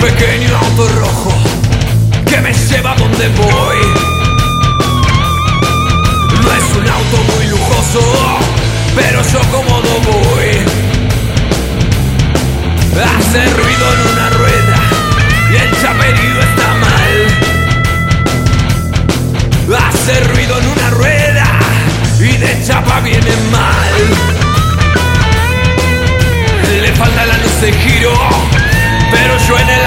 pequeño auto rojo que me lleva donde voy. No es un auto muy lujoso, pero yo cómodo voy. Hace ruido en una rueda y el chaperido está mal. Hace ruido en una rueda y de chapa viene mal. Le falta la luz de giro, pero yo en el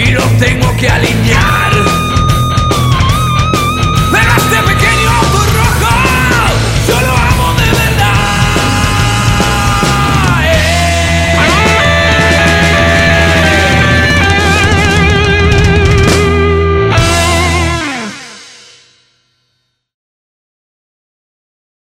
y lo tengo que alinear.